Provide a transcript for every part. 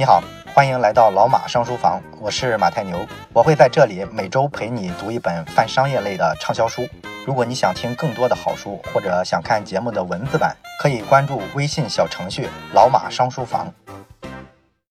你好，欢迎来到老马上书房，我是马太牛，我会在这里每周陪你读一本泛商业类的畅销书。如果你想听更多的好书，或者想看节目的文字版，可以关注微信小程序“老马上书房”。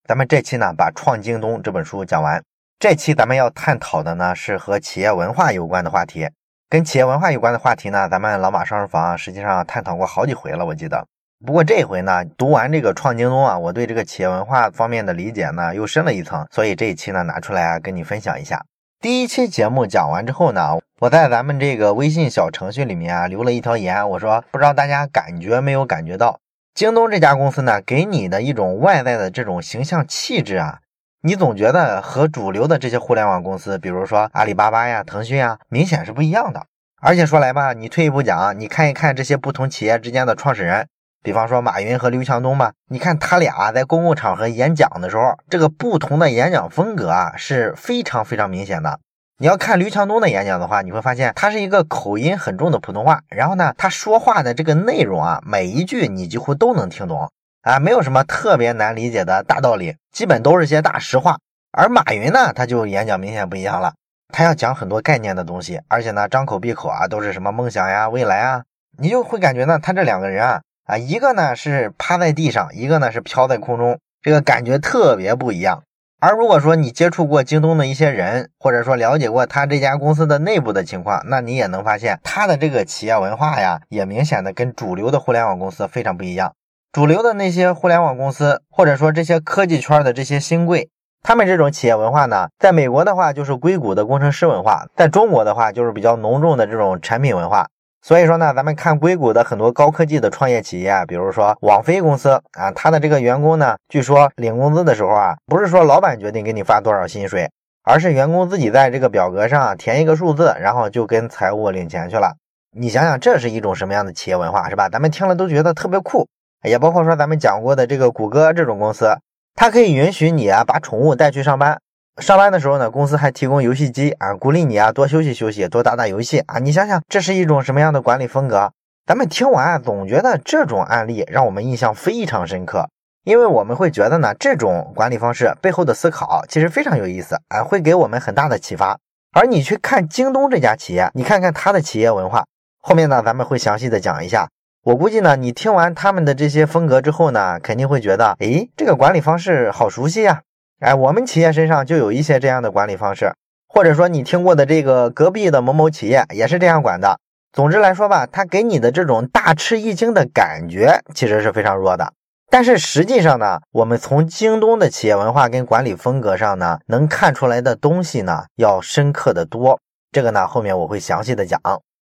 咱们这期呢，把《创京东》这本书讲完。这期咱们要探讨的呢，是和企业文化有关的话题。跟企业文化有关的话题呢，咱们老马上书房实际上探讨过好几回了，我记得。不过这回呢，读完这个创京东啊，我对这个企业文化方面的理解呢又深了一层，所以这一期呢拿出来啊跟你分享一下。第一期节目讲完之后呢，我在咱们这个微信小程序里面啊留了一条言，我说不知道大家感觉没有感觉到，京东这家公司呢给你的一种外在的这种形象气质啊，你总觉得和主流的这些互联网公司，比如说阿里巴巴呀、腾讯啊，明显是不一样的。而且说来吧，你退一步讲，你看一看这些不同企业之间的创始人。比方说马云和刘强东吧，你看他俩在公共场合演讲的时候，这个不同的演讲风格啊是非常非常明显的。你要看刘强东的演讲的话，你会发现他是一个口音很重的普通话，然后呢，他说话的这个内容啊，每一句你几乎都能听懂啊，没有什么特别难理解的大道理，基本都是些大实话。而马云呢，他就演讲明显不一样了，他要讲很多概念的东西，而且呢，张口闭口啊都是什么梦想呀、未来啊，你就会感觉呢，他这两个人啊。啊，一个呢是趴在地上，一个呢是飘在空中，这个感觉特别不一样。而如果说你接触过京东的一些人，或者说了解过他这家公司的内部的情况，那你也能发现他的这个企业文化呀，也明显的跟主流的互联网公司非常不一样。主流的那些互联网公司，或者说这些科技圈的这些新贵，他们这种企业文化呢，在美国的话就是硅谷的工程师文化，在中国的话就是比较浓重的这种产品文化。所以说呢，咱们看硅谷的很多高科技的创业企业，比如说网飞公司啊，它的这个员工呢，据说领工资的时候啊，不是说老板决定给你发多少薪水，而是员工自己在这个表格上填一个数字，然后就跟财务领钱去了。你想想，这是一种什么样的企业文化，是吧？咱们听了都觉得特别酷。也包括说咱们讲过的这个谷歌这种公司，它可以允许你啊把宠物带去上班。上班的时候呢，公司还提供游戏机啊，鼓励你啊多休息休息，多打打游戏啊。你想想，这是一种什么样的管理风格？咱们听完总觉得这种案例让我们印象非常深刻，因为我们会觉得呢，这种管理方式背后的思考其实非常有意思啊，会给我们很大的启发。而你去看京东这家企业，你看看它的企业文化，后面呢咱们会详细的讲一下。我估计呢，你听完他们的这些风格之后呢，肯定会觉得，诶，这个管理方式好熟悉呀。哎，我们企业身上就有一些这样的管理方式，或者说你听过的这个隔壁的某某企业也是这样管的。总之来说吧，它给你的这种大吃一惊的感觉其实是非常弱的。但是实际上呢，我们从京东的企业文化跟管理风格上呢，能看出来的东西呢要深刻的多。这个呢后面我会详细的讲。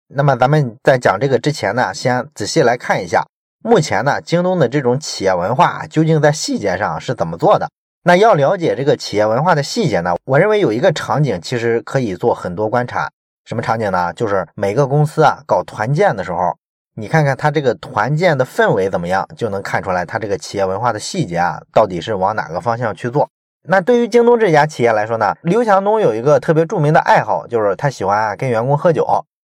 那么咱们在讲这个之前呢，先仔细来看一下，目前呢京东的这种企业文化究竟在细节上是怎么做的。那要了解这个企业文化的细节呢？我认为有一个场景其实可以做很多观察。什么场景呢？就是每个公司啊搞团建的时候，你看看他这个团建的氛围怎么样，就能看出来他这个企业文化的细节啊到底是往哪个方向去做。那对于京东这家企业来说呢，刘强东有一个特别著名的爱好，就是他喜欢跟员工喝酒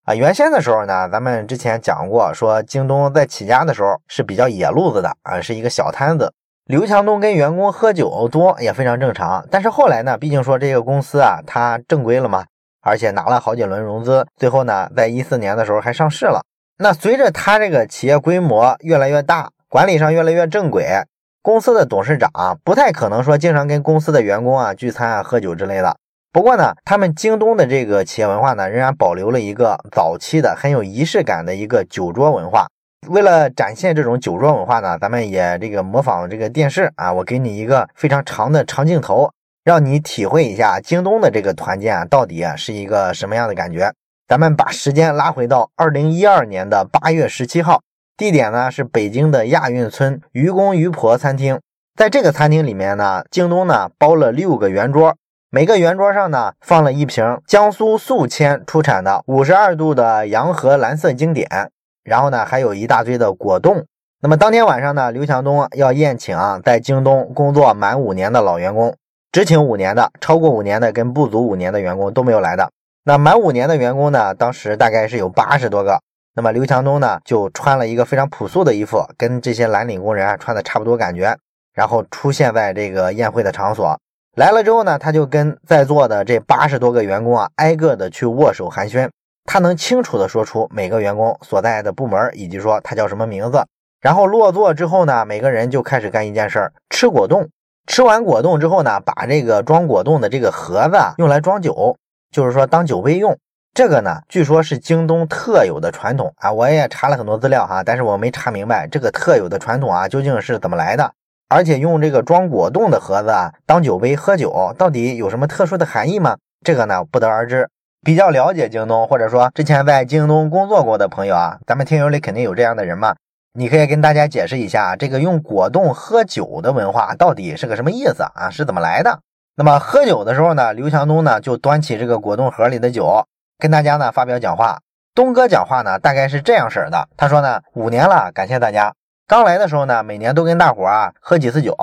啊。原先的时候呢，咱们之前讲过，说京东在起家的时候是比较野路子的啊，是一个小摊子。刘强东跟员工喝酒多也非常正常，但是后来呢，毕竟说这个公司啊，它正规了嘛，而且拿了好几轮融资，最后呢，在一四年的时候还上市了。那随着他这个企业规模越来越大，管理上越来越正轨，公司的董事长啊不太可能说经常跟公司的员工啊聚餐啊喝酒之类的。不过呢，他们京东的这个企业文化呢，仍然保留了一个早期的很有仪式感的一个酒桌文化。为了展现这种酒桌文化呢，咱们也这个模仿这个电视啊，我给你一个非常长的长镜头，让你体会一下京东的这个团建啊，到底啊是一个什么样的感觉。咱们把时间拉回到二零一二年的八月十七号，地点呢是北京的亚运村愚公愚婆餐厅。在这个餐厅里面呢，京东呢包了六个圆桌，每个圆桌上呢放了一瓶江苏宿迁出产的五十二度的洋河蓝色经典。然后呢，还有一大堆的果冻。那么当天晚上呢，刘强东要宴请啊，在京东工作满五年的老员工，只请五年的，超过五年的跟不足五年的员工都没有来的。那满五年的员工呢，当时大概是有八十多个。那么刘强东呢，就穿了一个非常朴素的衣服，跟这些蓝领工人啊穿的差不多，感觉然后出现在这个宴会的场所。来了之后呢，他就跟在座的这八十多个员工啊，挨个的去握手寒暄。他能清楚的说出每个员工所在的部门，以及说他叫什么名字。然后落座之后呢，每个人就开始干一件事儿：吃果冻。吃完果冻之后呢，把这个装果冻的这个盒子用来装酒，就是说当酒杯用。这个呢，据说是京东特有的传统啊。我也查了很多资料哈，但是我没查明白这个特有的传统啊究竟是怎么来的。而且用这个装果冻的盒子啊当酒杯喝酒，到底有什么特殊的含义吗？这个呢不得而知。比较了解京东，或者说之前在京东工作过的朋友啊，咱们听友里肯定有这样的人嘛。你可以跟大家解释一下，这个用果冻喝酒的文化到底是个什么意思啊？是怎么来的？那么喝酒的时候呢，刘强东呢就端起这个果冻盒里的酒，跟大家呢发表讲话。东哥讲话呢大概是这样式的，他说呢，五年了，感谢大家。刚来的时候呢，每年都跟大伙啊喝几次酒，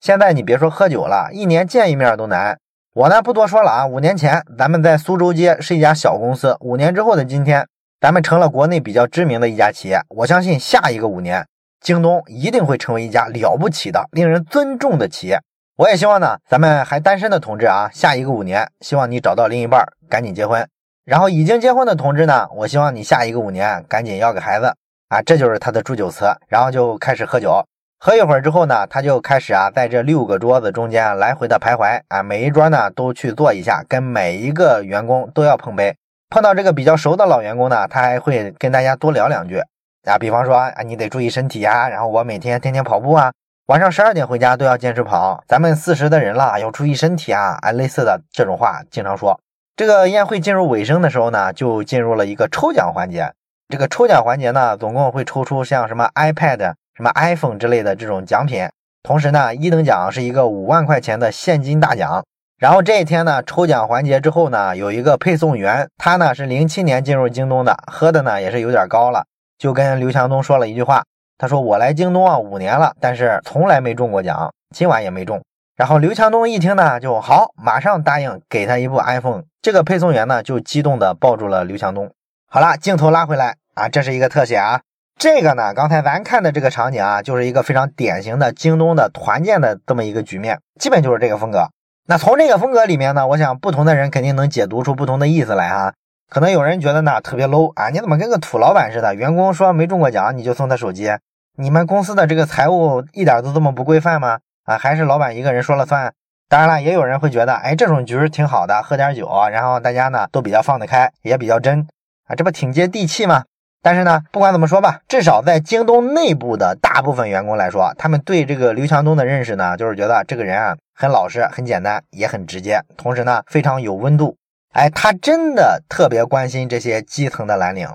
现在你别说喝酒了，一年见一面都难。我呢不多说了啊，五年前咱们在苏州街是一家小公司，五年之后的今天。咱们成了国内比较知名的一家企业，我相信下一个五年，京东一定会成为一家了不起的、令人尊重的企业。我也希望呢，咱们还单身的同志啊，下一个五年，希望你找到另一半，赶紧结婚。然后已经结婚的同志呢，我希望你下一个五年赶紧要个孩子啊，这就是他的祝酒词。然后就开始喝酒，喝一会儿之后呢，他就开始啊，在这六个桌子中间来回的徘徊啊，每一桌呢都去坐一下，跟每一个员工都要碰杯。碰到这个比较熟的老员工呢，他还会跟大家多聊两句啊，比方说啊，你得注意身体呀，然后我每天天天跑步啊，晚上十二点回家都要坚持跑，咱们四十的人了，要注意身体啊，啊，类似的这种话经常说。这个宴会进入尾声的时候呢，就进入了一个抽奖环节。这个抽奖环节呢，总共会抽出像什么 iPad、什么 iPhone 之类的这种奖品，同时呢，一等奖是一个五万块钱的现金大奖。然后这一天呢，抽奖环节之后呢，有一个配送员，他呢是零七年进入京东的，喝的呢也是有点高了，就跟刘强东说了一句话，他说我来京东啊五年了，但是从来没中过奖，今晚也没中。然后刘强东一听呢，就好，马上答应给他一部 iPhone。这个配送员呢就激动的抱住了刘强东。好了，镜头拉回来啊，这是一个特写啊，这个呢刚才咱看的这个场景啊，就是一个非常典型的京东的团建的这么一个局面，基本就是这个风格。那从这个风格里面呢，我想不同的人肯定能解读出不同的意思来哈。可能有人觉得呢特别 low 啊，你怎么跟个土老板似的？员工说没中过奖你就送他手机？你们公司的这个财务一点都这么不规范吗？啊，还是老板一个人说了算？当然了，也有人会觉得，哎，这种局挺好的，喝点酒，然后大家呢都比较放得开，也比较真啊，这不挺接地气吗？但是呢，不管怎么说吧，至少在京东内部的大部分员工来说，他们对这个刘强东的认识呢，就是觉得这个人啊很老实、很简单，也很直接，同时呢非常有温度。哎，他真的特别关心这些基层的蓝领。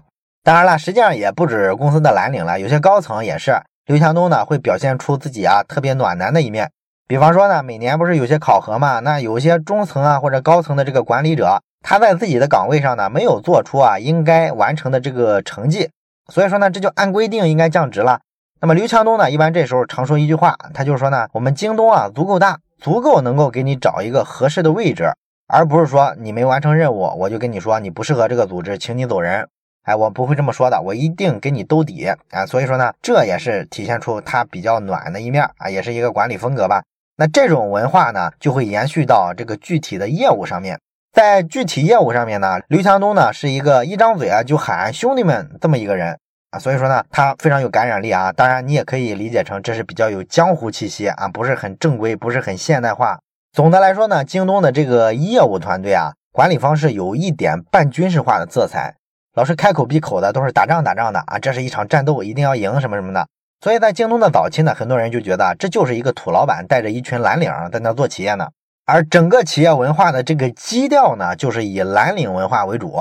当然了，实际上也不止公司的蓝领了，有些高层也是。刘强东呢会表现出自己啊特别暖男的一面。比方说呢，每年不是有些考核嘛，那有些中层啊或者高层的这个管理者。他在自己的岗位上呢，没有做出啊应该完成的这个成绩，所以说呢，这就按规定应该降职了。那么刘强东呢，一般这时候常说一句话，他就是说呢，我们京东啊足够大，足够能够给你找一个合适的位置，而不是说你没完成任务，我就跟你说你不适合这个组织，请你走人。哎，我不会这么说的，我一定给你兜底啊。所以说呢，这也是体现出他比较暖的一面啊，也是一个管理风格吧。那这种文化呢，就会延续到这个具体的业务上面。在具体业务上面呢，刘强东呢是一个一张嘴啊就喊兄弟们这么一个人啊，所以说呢他非常有感染力啊。当然你也可以理解成这是比较有江湖气息啊，不是很正规，不是很现代化。总的来说呢，京东的这个业务团队啊，管理方式有一点半军事化的色彩，老是开口闭口的都是打仗打仗的啊，这是一场战斗，一定要赢什么什么的。所以在京东的早期呢，很多人就觉得这就是一个土老板带着一群蓝领在那做企业呢。而整个企业文化的这个基调呢，就是以蓝领文化为主。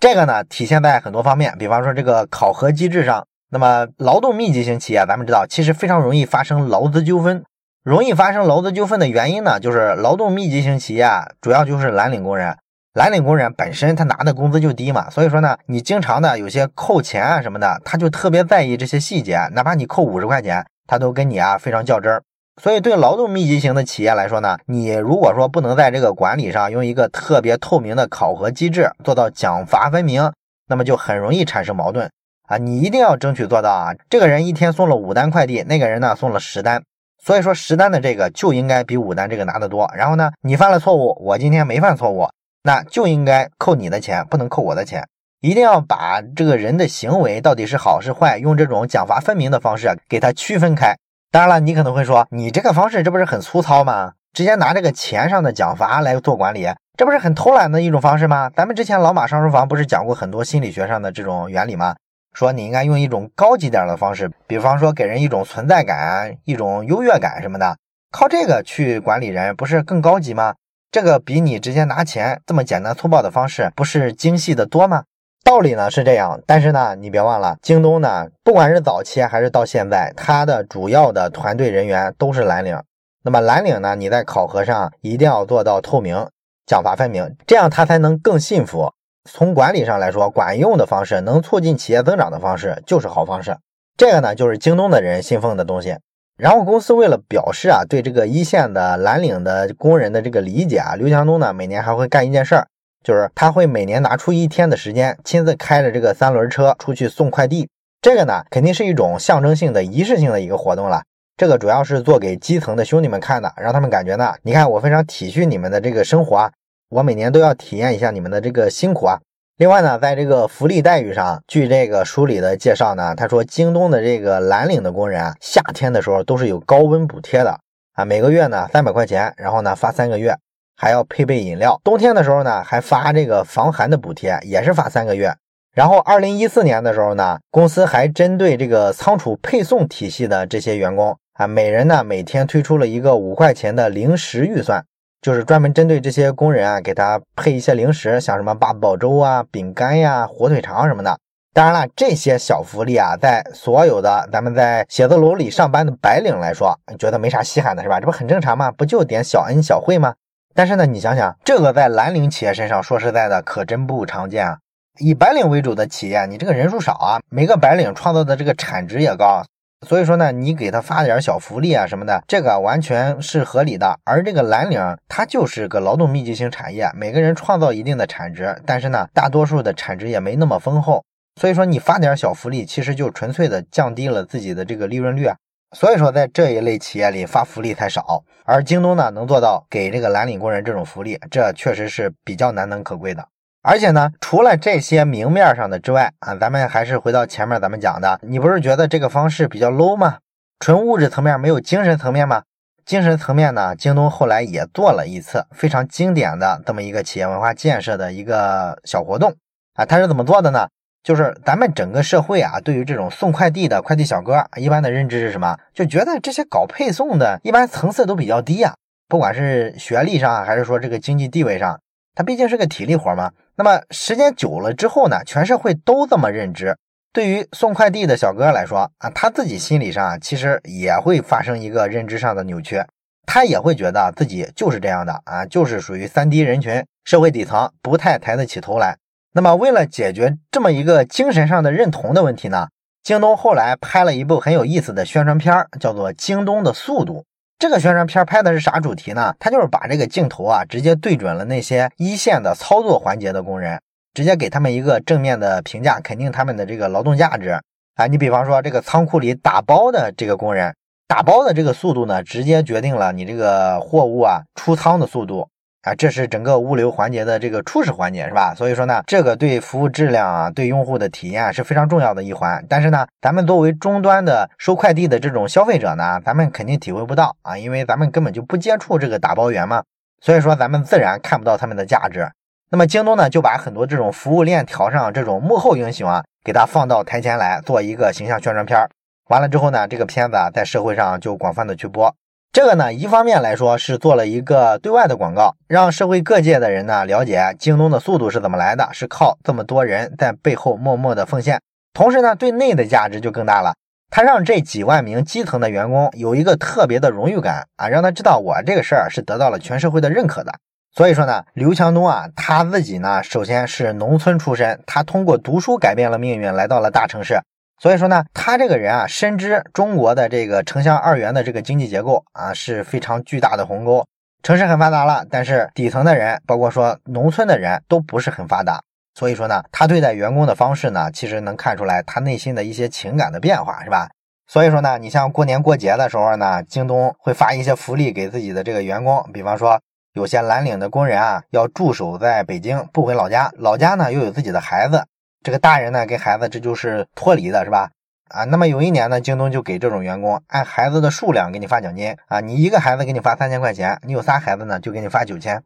这个呢，体现在很多方面，比方说这个考核机制上。那么，劳动密集型企业，咱们知道，其实非常容易发生劳资纠纷。容易发生劳资纠纷的原因呢，就是劳动密集型企业啊，主要就是蓝领工人。蓝领工人本身他拿的工资就低嘛，所以说呢，你经常的有些扣钱啊什么的，他就特别在意这些细节，哪怕你扣五十块钱，他都跟你啊非常较真儿。所以，对劳动密集型的企业来说呢，你如果说不能在这个管理上用一个特别透明的考核机制，做到奖罚分明，那么就很容易产生矛盾啊！你一定要争取做到啊！这个人一天送了五单快递，那个人呢送了十单，所以说十单的这个就应该比五单这个拿得多。然后呢，你犯了错误，我今天没犯错误，那就应该扣你的钱，不能扣我的钱。一定要把这个人的行为到底是好是坏，用这种奖罚分明的方式给他区分开。当然了，你可能会说，你这个方式这不是很粗糙吗？直接拿这个钱上的奖罚来做管理，这不是很偷懒的一种方式吗？咱们之前老马上书房不是讲过很多心理学上的这种原理吗？说你应该用一种高级点的方式，比方说给人一种存在感、一种优越感什么的，靠这个去管理人，不是更高级吗？这个比你直接拿钱这么简单粗暴的方式，不是精细的多吗？道理呢是这样，但是呢，你别忘了，京东呢，不管是早期还是到现在，它的主要的团队人员都是蓝领。那么蓝领呢，你在考核上一定要做到透明、奖罚分明，这样他才能更信服。从管理上来说，管用的方式，能促进企业增长的方式，就是好方式。这个呢，就是京东的人信奉的东西。然后公司为了表示啊，对这个一线的蓝领的工人的这个理解啊，刘强东呢，每年还会干一件事儿。就是他会每年拿出一天的时间，亲自开着这个三轮车出去送快递。这个呢，肯定是一种象征性的、仪式性的一个活动了。这个主要是做给基层的兄弟们看的，让他们感觉呢，你看我非常体恤你们的这个生活啊，我每年都要体验一下你们的这个辛苦啊。另外呢，在这个福利待遇上，据这个书里的介绍呢，他说京东的这个蓝领的工人啊，夏天的时候都是有高温补贴的啊，每个月呢三百块钱，然后呢发三个月。还要配备饮料，冬天的时候呢，还发这个防寒的补贴，也是发三个月。然后二零一四年的时候呢，公司还针对这个仓储配送体系的这些员工啊，每人呢每天推出了一个五块钱的零食预算，就是专门针对这些工人啊，给他配一些零食，像什么八宝粥啊、饼干呀、火腿肠什么的。当然了，这些小福利啊，在所有的咱们在写字楼里上班的白领来说，觉得没啥稀罕的是吧？这不很正常吗？不就点小恩小惠吗？但是呢，你想想，这个在蓝领企业身上，说实在的，可真不常见啊。以白领为主的企业，你这个人数少啊，每个白领创造的这个产值也高，所以说呢，你给他发点小福利啊什么的，这个完全是合理的。而这个蓝领，它就是个劳动密集型产业，每个人创造一定的产值，但是呢，大多数的产值也没那么丰厚，所以说你发点小福利，其实就纯粹的降低了自己的这个利润率啊。所以说，在这一类企业里发福利才少，而京东呢能做到给这个蓝领工人这种福利，这确实是比较难能可贵的。而且呢，除了这些明面上的之外啊，咱们还是回到前面咱们讲的，你不是觉得这个方式比较 low 吗？纯物质层面没有精神层面吗？精神层面呢，京东后来也做了一次非常经典的这么一个企业文化建设的一个小活动啊，它是怎么做的呢？就是咱们整个社会啊，对于这种送快递的快递小哥，一般的认知是什么？就觉得这些搞配送的，一般层次都比较低啊。不管是学历上，还是说这个经济地位上，他毕竟是个体力活嘛。那么时间久了之后呢，全社会都这么认知。对于送快递的小哥来说啊，他自己心理上其实也会发生一个认知上的扭曲，他也会觉得自己就是这样的啊，就是属于三低人群，社会底层，不太抬得起头来。那么，为了解决这么一个精神上的认同的问题呢，京东后来拍了一部很有意思的宣传片，叫做《京东的速度》。这个宣传片拍的是啥主题呢？它就是把这个镜头啊，直接对准了那些一线的操作环节的工人，直接给他们一个正面的评价，肯定他们的这个劳动价值啊。你比方说，这个仓库里打包的这个工人，打包的这个速度呢，直接决定了你这个货物啊出仓的速度。啊，这是整个物流环节的这个初始环节，是吧？所以说呢，这个对服务质量啊，对用户的体验是非常重要的一环。但是呢，咱们作为终端的收快递的这种消费者呢，咱们肯定体会不到啊，因为咱们根本就不接触这个打包员嘛。所以说，咱们自然看不到他们的价值。那么京东呢，就把很多这种服务链条上这种幕后英雄啊，给他放到台前来做一个形象宣传片儿。完了之后呢，这个片子啊，在社会上就广泛的去播。这个呢，一方面来说是做了一个对外的广告，让社会各界的人呢了解京东的速度是怎么来的，是靠这么多人在背后默默的奉献。同时呢，对内的价值就更大了，他让这几万名基层的员工有一个特别的荣誉感啊，让他知道我这个事儿是得到了全社会的认可的。所以说呢，刘强东啊，他自己呢，首先是农村出身，他通过读书改变了命运，来到了大城市。所以说呢，他这个人啊，深知中国的这个城乡二元的这个经济结构啊，是非常巨大的鸿沟。城市很发达了，但是底层的人，包括说农村的人都不是很发达。所以说呢，他对待员工的方式呢，其实能看出来他内心的一些情感的变化，是吧？所以说呢，你像过年过节的时候呢，京东会发一些福利给自己的这个员工，比方说有些蓝领的工人啊，要驻守在北京不回老家，老家呢又有自己的孩子，这个大人呢跟孩子这就是脱离的，是吧？啊，那么有一年呢，京东就给这种员工按孩子的数量给你发奖金啊，你一个孩子给你发三千块钱，你有仨孩子呢就给你发九千。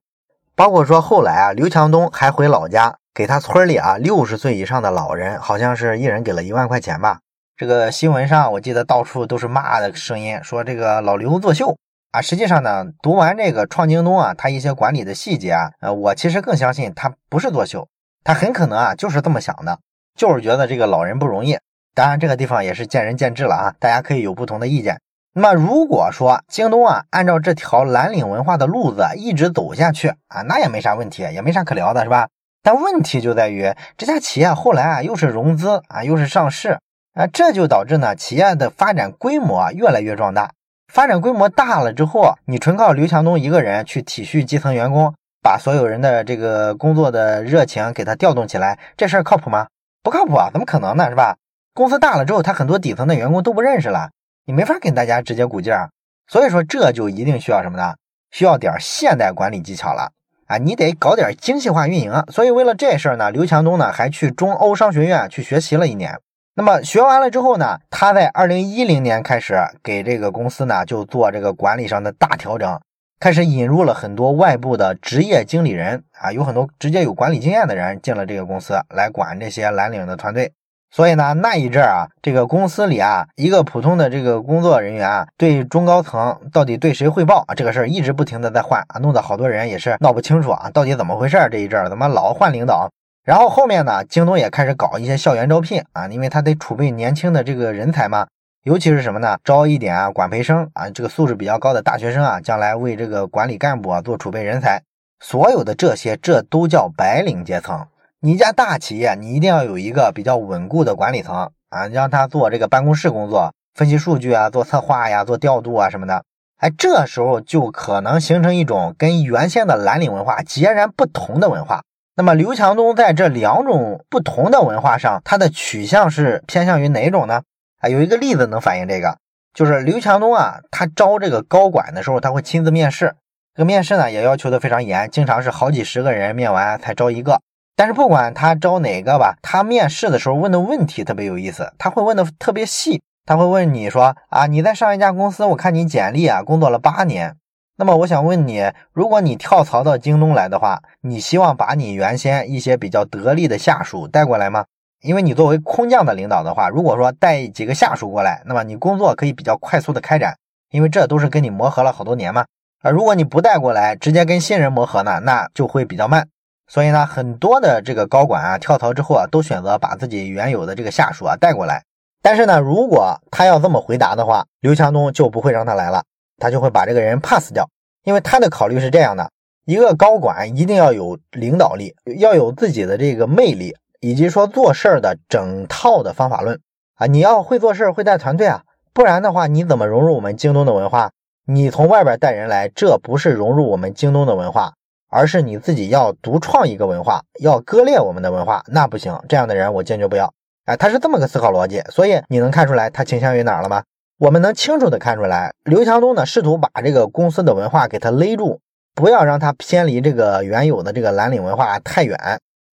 包括说后来啊，刘强东还回老家给他村里啊六十岁以上的老人，好像是一人给了一万块钱吧。这个新闻上我记得到处都是骂的声音，说这个老刘作秀啊。实际上呢，读完这个创京东啊，他一些管理的细节啊，呃，我其实更相信他不是作秀，他很可能啊就是这么想的，就是觉得这个老人不容易。当然，这个地方也是见仁见智了啊，大家可以有不同的意见。那么，如果说京东啊，按照这条蓝领文化的路子一直走下去啊，那也没啥问题，也没啥可聊的，是吧？但问题就在于这家企业后来啊，又是融资啊，又是上市啊，这就导致呢，企业的发展规模越来越壮大。发展规模大了之后，你纯靠刘强东一个人去体恤基层员工，把所有人的这个工作的热情给他调动起来，这事儿靠谱吗？不靠谱啊，怎么可能呢？是吧？公司大了之后，他很多底层的员工都不认识了，你没法跟大家直接鼓劲儿，所以说这就一定需要什么呢？需要点现代管理技巧了啊！你得搞点精细化运营。所以为了这事儿呢，刘强东呢还去中欧商学院去学习了一年。那么学完了之后呢，他在二零一零年开始给这个公司呢就做这个管理上的大调整，开始引入了很多外部的职业经理人啊，有很多直接有管理经验的人进了这个公司来管这些蓝领的团队。所以呢，那一阵儿啊，这个公司里啊，一个普通的这个工作人员啊，对中高层到底对谁汇报啊，这个事儿一直不停的在换啊，弄得好多人也是闹不清楚啊，到底怎么回事儿？这一阵儿怎么老换领导？然后后面呢，京东也开始搞一些校园招聘啊，因为他得储备年轻的这个人才嘛，尤其是什么呢？招一点啊，管培生啊，这个素质比较高的大学生啊，将来为这个管理干部啊做储备人才。所有的这些，这都叫白领阶层。你一家大企业，你一定要有一个比较稳固的管理层啊，让他做这个办公室工作，分析数据啊，做策划呀，做调度啊什么的。哎，这时候就可能形成一种跟原先的蓝领文化截然不同的文化。那么刘强东在这两种不同的文化上，他的取向是偏向于哪种呢？啊，有一个例子能反映这个，就是刘强东啊，他招这个高管的时候，他会亲自面试，这个面试呢也要求的非常严，经常是好几十个人面完才招一个。但是不管他招哪个吧，他面试的时候问的问题特别有意思，他会问的特别细，他会问你说啊，你在上一家公司，我看你简历啊，工作了八年，那么我想问你，如果你跳槽到京东来的话，你希望把你原先一些比较得力的下属带过来吗？因为你作为空降的领导的话，如果说带几个下属过来，那么你工作可以比较快速的开展，因为这都是跟你磨合了好多年嘛。啊如果你不带过来，直接跟新人磨合呢，那就会比较慢。所以呢，很多的这个高管啊，跳槽之后啊，都选择把自己原有的这个下属啊带过来。但是呢，如果他要这么回答的话，刘强东就不会让他来了，他就会把这个人 pass 掉。因为他的考虑是这样的：一个高管一定要有领导力，要有自己的这个魅力，以及说做事儿的整套的方法论啊。你要会做事儿，会带团队啊，不然的话，你怎么融入我们京东的文化？你从外边带人来，这不是融入我们京东的文化。而是你自己要独创一个文化，要割裂我们的文化，那不行。这样的人我坚决不要。哎，他是这么个思考逻辑，所以你能看出来他倾向于哪儿了吗？我们能清楚的看出来，刘强东呢试图把这个公司的文化给他勒住，不要让他偏离这个原有的这个蓝领文化太远，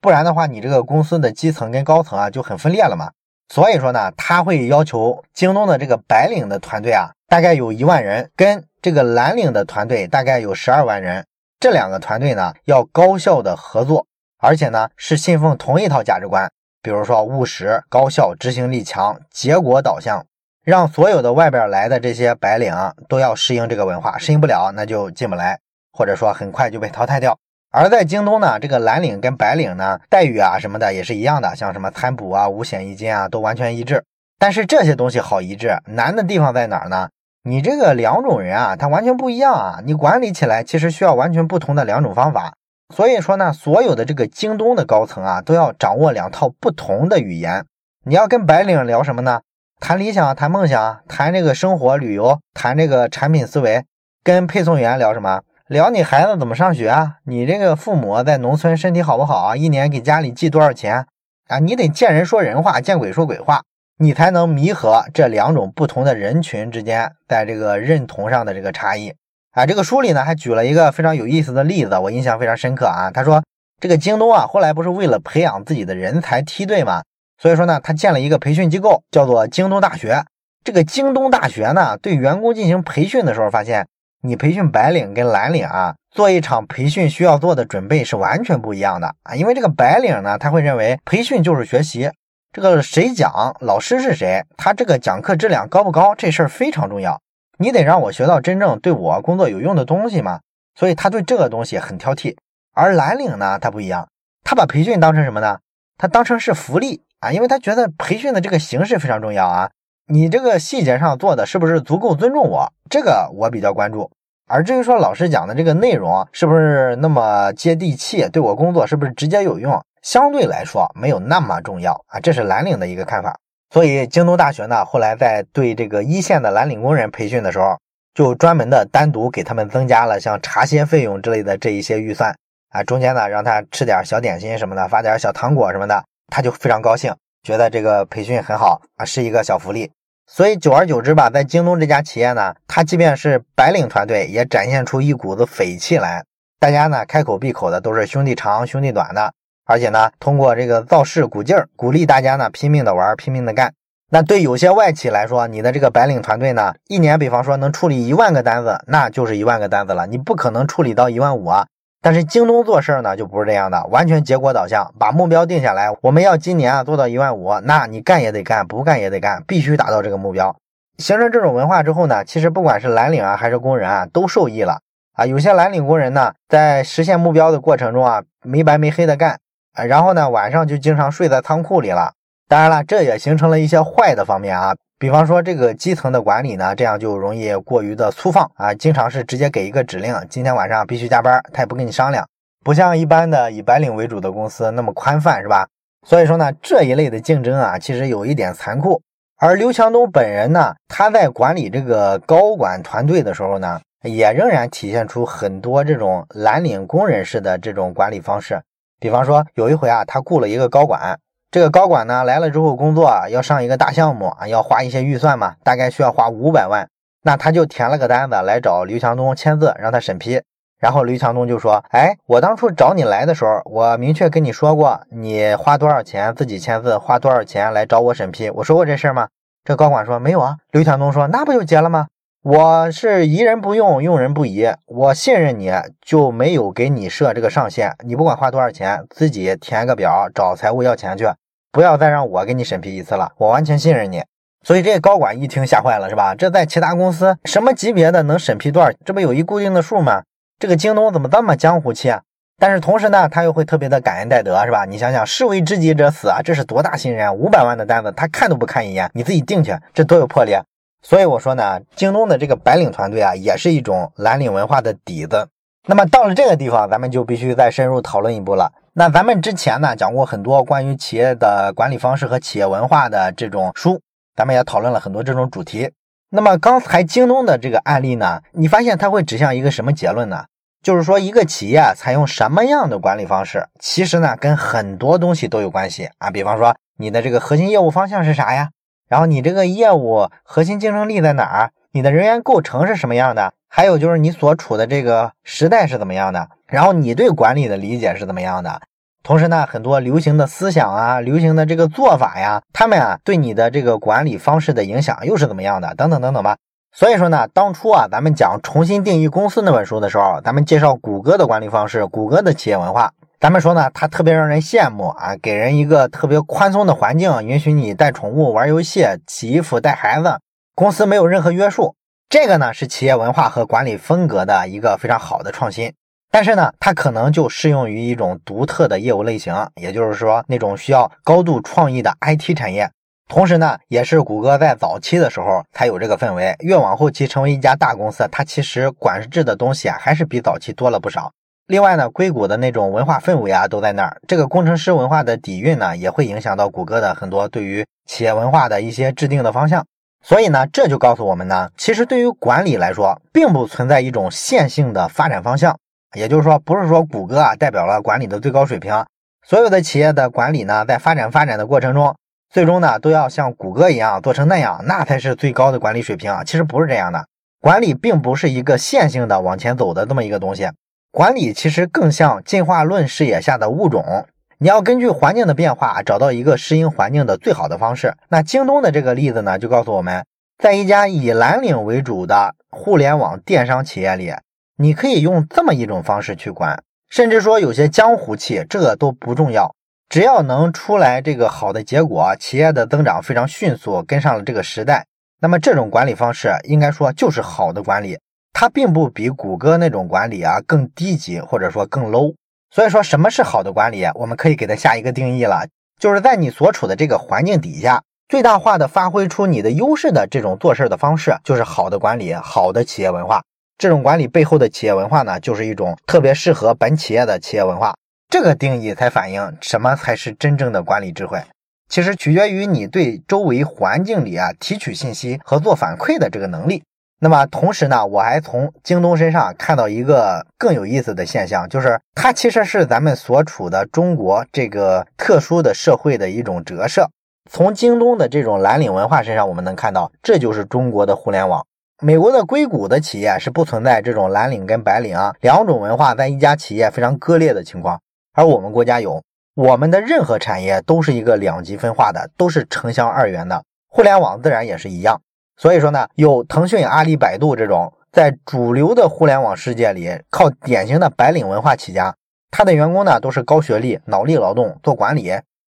不然的话，你这个公司的基层跟高层啊就很分裂了嘛。所以说呢，他会要求京东的这个白领的团队啊，大概有一万人，跟这个蓝领的团队大概有十二万人。这两个团队呢，要高效的合作，而且呢是信奉同一套价值观，比如说务实、高效、执行力强、结果导向，让所有的外边来的这些白领都要适应这个文化，适应不了那就进不来，或者说很快就被淘汰掉。而在京东呢，这个蓝领跟白领呢待遇啊什么的也是一样的，像什么餐补啊、五险一金啊都完全一致。但是这些东西好一致，难的地方在哪儿呢？你这个两种人啊，他完全不一样啊！你管理起来其实需要完全不同的两种方法。所以说呢，所有的这个京东的高层啊，都要掌握两套不同的语言。你要跟白领聊什么呢？谈理想，谈梦想，谈这个生活旅游，谈这个产品思维。跟配送员聊什么？聊你孩子怎么上学啊？你这个父母在农村身体好不好啊？一年给家里寄多少钱啊？你得见人说人话，见鬼说鬼话。你才能弥合这两种不同的人群之间在这个认同上的这个差异啊。这个书里呢还举了一个非常有意思的例子，我印象非常深刻啊。他说这个京东啊后来不是为了培养自己的人才梯队嘛？所以说呢，他建了一个培训机构，叫做京东大学。这个京东大学呢，对员工进行培训的时候，发现你培训白领跟蓝领啊，做一场培训需要做的准备是完全不一样的啊。因为这个白领呢，他会认为培训就是学习，这个谁讲，老师是谁，他这个讲课质量高不高，这事儿非常重要。你得让我学到真正对我工作有用的东西嘛。所以他对这个东西很挑剔。而蓝领呢，他不一样，他把培训当成什么呢？他当成是福利。啊，因为他觉得培训的这个形式非常重要啊，你这个细节上做的是不是足够尊重我？这个我比较关注。而至于说老师讲的这个内容是不是那么接地气，对我工作是不是直接有用，相对来说没有那么重要啊。这是蓝领的一个看法。所以京东大学呢，后来在对这个一线的蓝领工人培训的时候，就专门的单独给他们增加了像茶歇费用之类的这一些预算啊，中间呢让他吃点小点心什么的，发点小糖果什么的。他就非常高兴，觉得这个培训很好啊，是一个小福利。所以久而久之吧，在京东这家企业呢，他即便是白领团队，也展现出一股子匪气来。大家呢开口闭口的都是兄弟长兄弟短的，而且呢通过这个造势鼓劲儿，鼓励大家呢拼命的玩，拼命的干。那对有些外企来说，你的这个白领团队呢，一年比方说能处理一万个单子，那就是一万个单子了，你不可能处理到一万五啊。但是京东做事儿呢就不是这样的，完全结果导向，把目标定下来，我们要今年啊做到一万五，那你干也得干，不干也得干，必须达到这个目标。形成这种文化之后呢，其实不管是蓝领啊还是工人啊，都受益了啊。有些蓝领工人呢，在实现目标的过程中啊，没白没黑的干，然后呢晚上就经常睡在仓库里了。当然了，这也形成了一些坏的方面啊。比方说，这个基层的管理呢，这样就容易过于的粗放啊，经常是直接给一个指令，今天晚上必须加班，他也不跟你商量，不像一般的以白领为主的公司那么宽泛，是吧？所以说呢，这一类的竞争啊，其实有一点残酷。而刘强东本人呢，他在管理这个高管团队的时候呢，也仍然体现出很多这种蓝领工人式的这种管理方式。比方说，有一回啊，他雇了一个高管。这个高管呢来了之后工作啊要上一个大项目啊要花一些预算嘛，大概需要花五百万，那他就填了个单子来找刘强东签字让他审批，然后刘强东就说：“哎，我当初找你来的时候，我明确跟你说过，你花多少钱自己签字，花多少钱来找我审批，我说过这事儿吗？”这高管说：“没有啊。”刘强东说：“那不就结了吗？我是疑人不用，用人不疑，我信任你就没有给你设这个上限，你不管花多少钱，自己填个表找财务要钱去。”不要再让我给你审批一次了，我完全信任你。所以这高管一听吓坏了，是吧？这在其他公司什么级别的能审批多少？这不有一固定的数吗？这个京东怎么这么江湖气啊？但是同时呢，他又会特别的感恩戴德，是吧？你想想，士为知己者死啊，这是多大信任？五百万的单子，他看都不看一眼，你自己定去，这多有魄力！所以我说呢，京东的这个白领团队啊，也是一种蓝领文化的底子。那么到了这个地方，咱们就必须再深入讨论一步了。那咱们之前呢讲过很多关于企业的管理方式和企业文化的这种书，咱们也讨论了很多这种主题。那么刚才京东的这个案例呢，你发现它会指向一个什么结论呢？就是说一个企业采用什么样的管理方式，其实呢跟很多东西都有关系啊。比方说你的这个核心业务方向是啥呀？然后你这个业务核心竞争力在哪儿？你的人员构成是什么样的？还有就是你所处的这个时代是怎么样的？然后你对管理的理解是怎么样的？同时呢，很多流行的思想啊，流行的这个做法呀，他们啊对你的这个管理方式的影响又是怎么样的？等等等等吧。所以说呢，当初啊，咱们讲重新定义公司那本书的时候，咱们介绍谷歌的管理方式，谷歌的企业文化，咱们说呢，它特别让人羡慕啊，给人一个特别宽松的环境，允许你带宠物、玩游戏、洗衣服、带孩子，公司没有任何约束。这个呢是企业文化和管理风格的一个非常好的创新，但是呢，它可能就适用于一种独特的业务类型，也就是说那种需要高度创意的 IT 产业。同时呢，也是谷歌在早期的时候才有这个氛围，越往后期成为一家大公司，它其实管制的东西啊还是比早期多了不少。另外呢，硅谷的那种文化氛围啊都在那儿，这个工程师文化的底蕴呢也会影响到谷歌的很多对于企业文化的一些制定的方向。所以呢，这就告诉我们呢，其实对于管理来说，并不存在一种线性的发展方向。也就是说，不是说谷歌啊代表了管理的最高水平，所有的企业的管理呢，在发展发展的过程中，最终呢都要像谷歌一样做成那样，那才是最高的管理水平。其实不是这样的，管理并不是一个线性的往前走的这么一个东西，管理其实更像进化论视野下的物种。你要根据环境的变化，找到一个适应环境的最好的方式。那京东的这个例子呢，就告诉我们，在一家以蓝领为主的互联网电商企业里，你可以用这么一种方式去管，甚至说有些江湖气，这个都不重要，只要能出来这个好的结果，企业的增长非常迅速，跟上了这个时代，那么这种管理方式应该说就是好的管理，它并不比谷歌那种管理啊更低级，或者说更 low。所以说，什么是好的管理？我们可以给它下一个定义了，就是在你所处的这个环境底下，最大化的发挥出你的优势的这种做事的方式，就是好的管理，好的企业文化。这种管理背后的企业文化呢，就是一种特别适合本企业的企业文化。这个定义才反映什么才是真正的管理智慧。其实取决于你对周围环境里啊提取信息和做反馈的这个能力。那么同时呢，我还从京东身上看到一个更有意思的现象，就是它其实是咱们所处的中国这个特殊的社会的一种折射。从京东的这种蓝领文化身上，我们能看到，这就是中国的互联网。美国的硅谷的企业是不存在这种蓝领跟白领啊两种文化在一家企业非常割裂的情况，而我们国家有，我们的任何产业都是一个两极分化的，都是城乡二元的，互联网自然也是一样。所以说呢，有腾讯、阿里、百度这种在主流的互联网世界里靠典型的白领文化起家，他的员工呢都是高学历、脑力劳动，做管理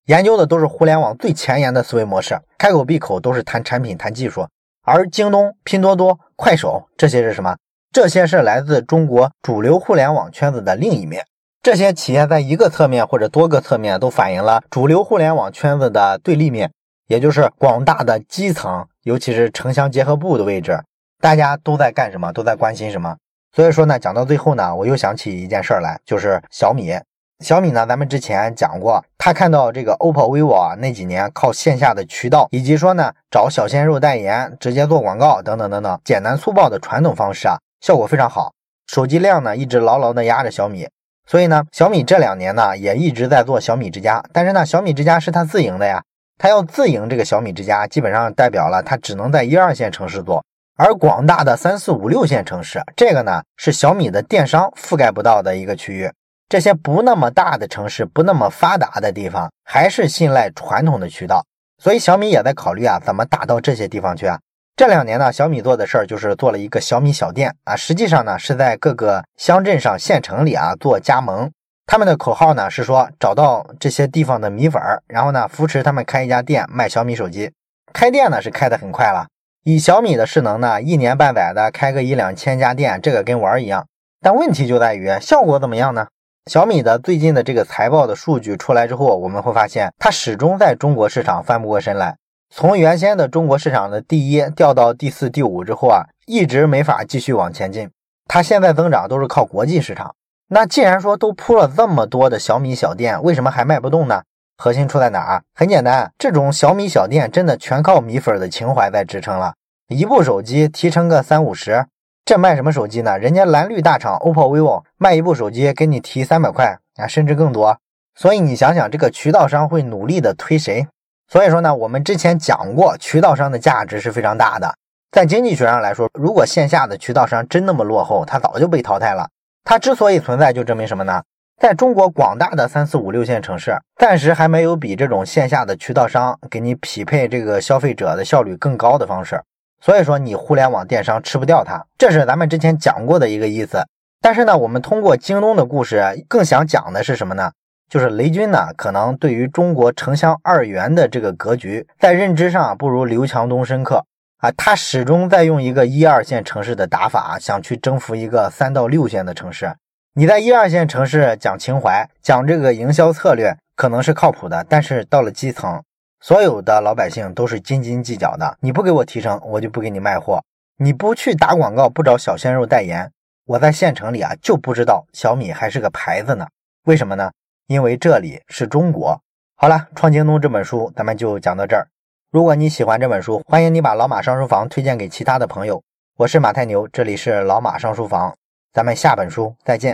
研究的都是互联网最前沿的思维模式，开口闭口都是谈产品、谈技术。而京东、拼多多、快手这些是什么？这些是来自中国主流互联网圈子的另一面。这些企业在一个侧面或者多个侧面都反映了主流互联网圈子的对立面，也就是广大的基层。尤其是城乡结合部的位置，大家都在干什么？都在关心什么？所以说呢，讲到最后呢，我又想起一件事儿来，就是小米。小米呢，咱们之前讲过，他看到这个 OPPO、vivo 啊那几年靠线下的渠道，以及说呢找小鲜肉代言、直接做广告等等等等，简单粗暴的传统方式啊，效果非常好，手机量呢一直牢牢的压着小米。所以呢，小米这两年呢也一直在做小米之家，但是呢，小米之家是他自营的呀。他要自营这个小米之家，基本上代表了他只能在一二线城市做，而广大的三四五六线城市，这个呢是小米的电商覆盖不到的一个区域。这些不那么大的城市，不那么发达的地方，还是信赖传统的渠道。所以小米也在考虑啊，怎么打到这些地方去啊？这两年呢，小米做的事儿就是做了一个小米小店啊，实际上呢是在各个乡镇上、县城里啊做加盟。他们的口号呢是说找到这些地方的米粉儿，然后呢扶持他们开一家店卖小米手机。开店呢是开得很快了，以小米的势能呢，一年半载的开个一两千家店，这个跟玩儿一样。但问题就在于效果怎么样呢？小米的最近的这个财报的数据出来之后，我们会发现它始终在中国市场翻不过身来。从原先的中国市场的第一掉到第四、第五之后啊，一直没法继续往前进。它现在增长都是靠国际市场。那既然说都铺了这么多的小米小店，为什么还卖不动呢？核心出在哪儿？很简单，这种小米小店真的全靠米粉的情怀在支撑了。一部手机提成个三五十，这卖什么手机呢？人家蓝绿大厂 OPPO、vivo 卖一部手机给你提三百块啊，甚至更多。所以你想想，这个渠道商会努力的推谁？所以说呢，我们之前讲过，渠道商的价值是非常大的。在经济学上来说，如果线下的渠道商真那么落后，他早就被淘汰了。它之所以存在，就证明什么呢？在中国广大的三四五六线城市，暂时还没有比这种线下的渠道商给你匹配这个消费者的效率更高的方式。所以说，你互联网电商吃不掉它，这是咱们之前讲过的一个意思。但是呢，我们通过京东的故事，更想讲的是什么呢？就是雷军呢，可能对于中国城乡二元的这个格局，在认知上不如刘强东深刻。啊，他始终在用一个一二线城市的打法，想去征服一个三到六线的城市。你在一二线城市讲情怀，讲这个营销策略，可能是靠谱的。但是到了基层，所有的老百姓都是斤斤计较的。你不给我提成，我就不给你卖货。你不去打广告，不找小鲜肉代言，我在县城里啊就不知道小米还是个牌子呢。为什么呢？因为这里是中国。好了，《创京东》这本书咱们就讲到这儿。如果你喜欢这本书，欢迎你把老马上书房推荐给其他的朋友。我是马太牛，这里是老马上书房，咱们下本书再见。